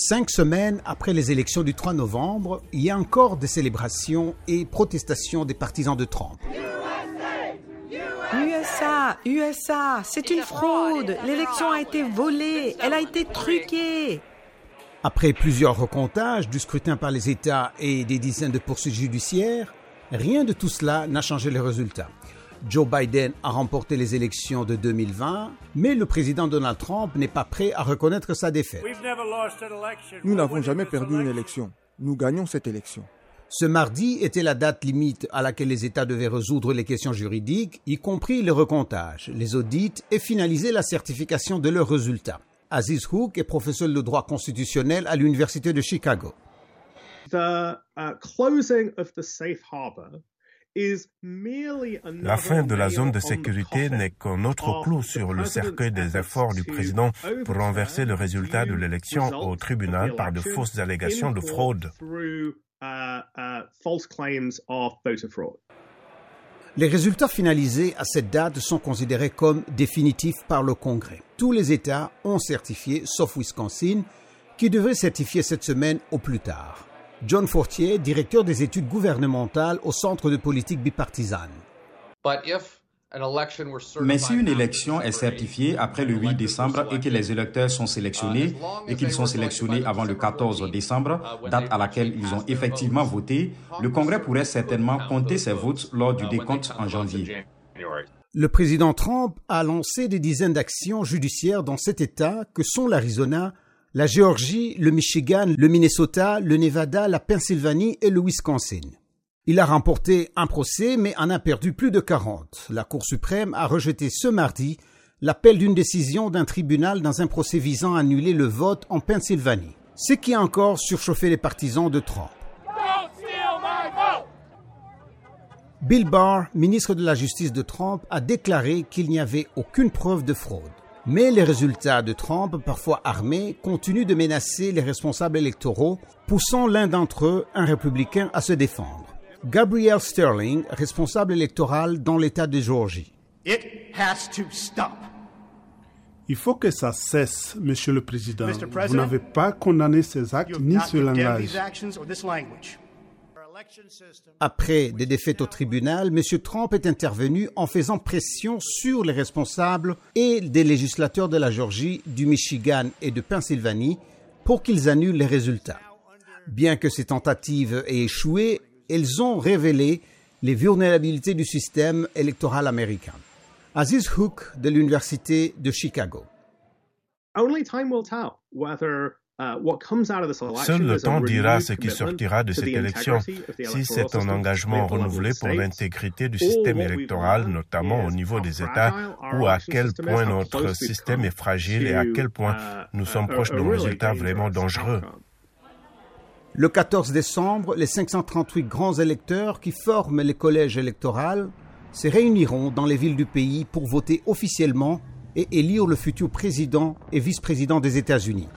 Cinq semaines après les élections du 3 novembre, il y a encore des célébrations et protestations des partisans de Trump. USA, USA, c'est une fraude. L'élection a été volée, elle a été truquée. Après plusieurs recomptages du scrutin par les États et des dizaines de poursuites judiciaires, rien de tout cela n'a changé les résultats. Joe Biden a remporté les élections de 2020, mais le président Donald Trump n'est pas prêt à reconnaître sa défaite. Nous n'avons jamais perdu une élection. Nous gagnons cette élection. Ce mardi était la date limite à laquelle les États devaient résoudre les questions juridiques, y compris le recomptage, les audits et finaliser la certification de leurs résultats. Aziz Hook est professeur de droit constitutionnel à l'Université de Chicago. The uh, closing of the safe harbor la fin de la zone de sécurité n'est qu'un autre clou sur le cercueil des efforts du président pour renverser le résultat de l'élection au tribunal par de fausses allégations de fraude. Les résultats finalisés à cette date sont considérés comme définitifs par le Congrès. Tous les États ont certifié, sauf Wisconsin, qui devrait certifier cette semaine au plus tard. John Fortier, directeur des études gouvernementales au Centre de politique bipartisane. Mais si une élection est certifiée après le 8 décembre et que les électeurs sont sélectionnés et qu'ils sont sélectionnés avant le 14 décembre, date à laquelle ils ont effectivement voté, le Congrès pourrait certainement compter ces votes lors du décompte en janvier. Le président Trump a lancé des dizaines d'actions judiciaires dans cet État que sont l'Arizona, la Géorgie, le Michigan, le Minnesota, le Nevada, la Pennsylvanie et le Wisconsin. Il a remporté un procès mais en a perdu plus de 40. La Cour suprême a rejeté ce mardi l'appel d'une décision d'un tribunal dans un procès visant à annuler le vote en Pennsylvanie, ce qui a encore surchauffé les partisans de Trump. Bill Barr, ministre de la Justice de Trump, a déclaré qu'il n'y avait aucune preuve de fraude. Mais les résultats de Trump, parfois armés, continuent de menacer les responsables électoraux, poussant l'un d'entre eux, un républicain, à se défendre. Gabriel Sterling, responsable électoral dans l'État de Géorgie. Il faut que ça cesse, Monsieur le Président. Vous n'avez pas condamné ces actes ni ce langage. Après des défaites au tribunal, M. Trump est intervenu en faisant pression sur les responsables et des législateurs de la Géorgie, du Michigan et de Pennsylvanie pour qu'ils annulent les résultats. Bien que ces tentatives aient échoué, elles ont révélé les vulnérabilités du système électoral américain. Aziz Hook de l'Université de Chicago. Seul le temps dira ce qui sortira de cette élection, si c'est un engagement renouvelé pour l'intégrité du système électoral, notamment au niveau des États, ou à quel point notre système est fragile et à quel point nous sommes proches d'un résultat vraiment dangereux. Le 14 décembre, les 538 grands électeurs qui forment les collèges électoraux se réuniront dans les villes du pays pour voter officiellement et élire le futur président et vice-président des États-Unis.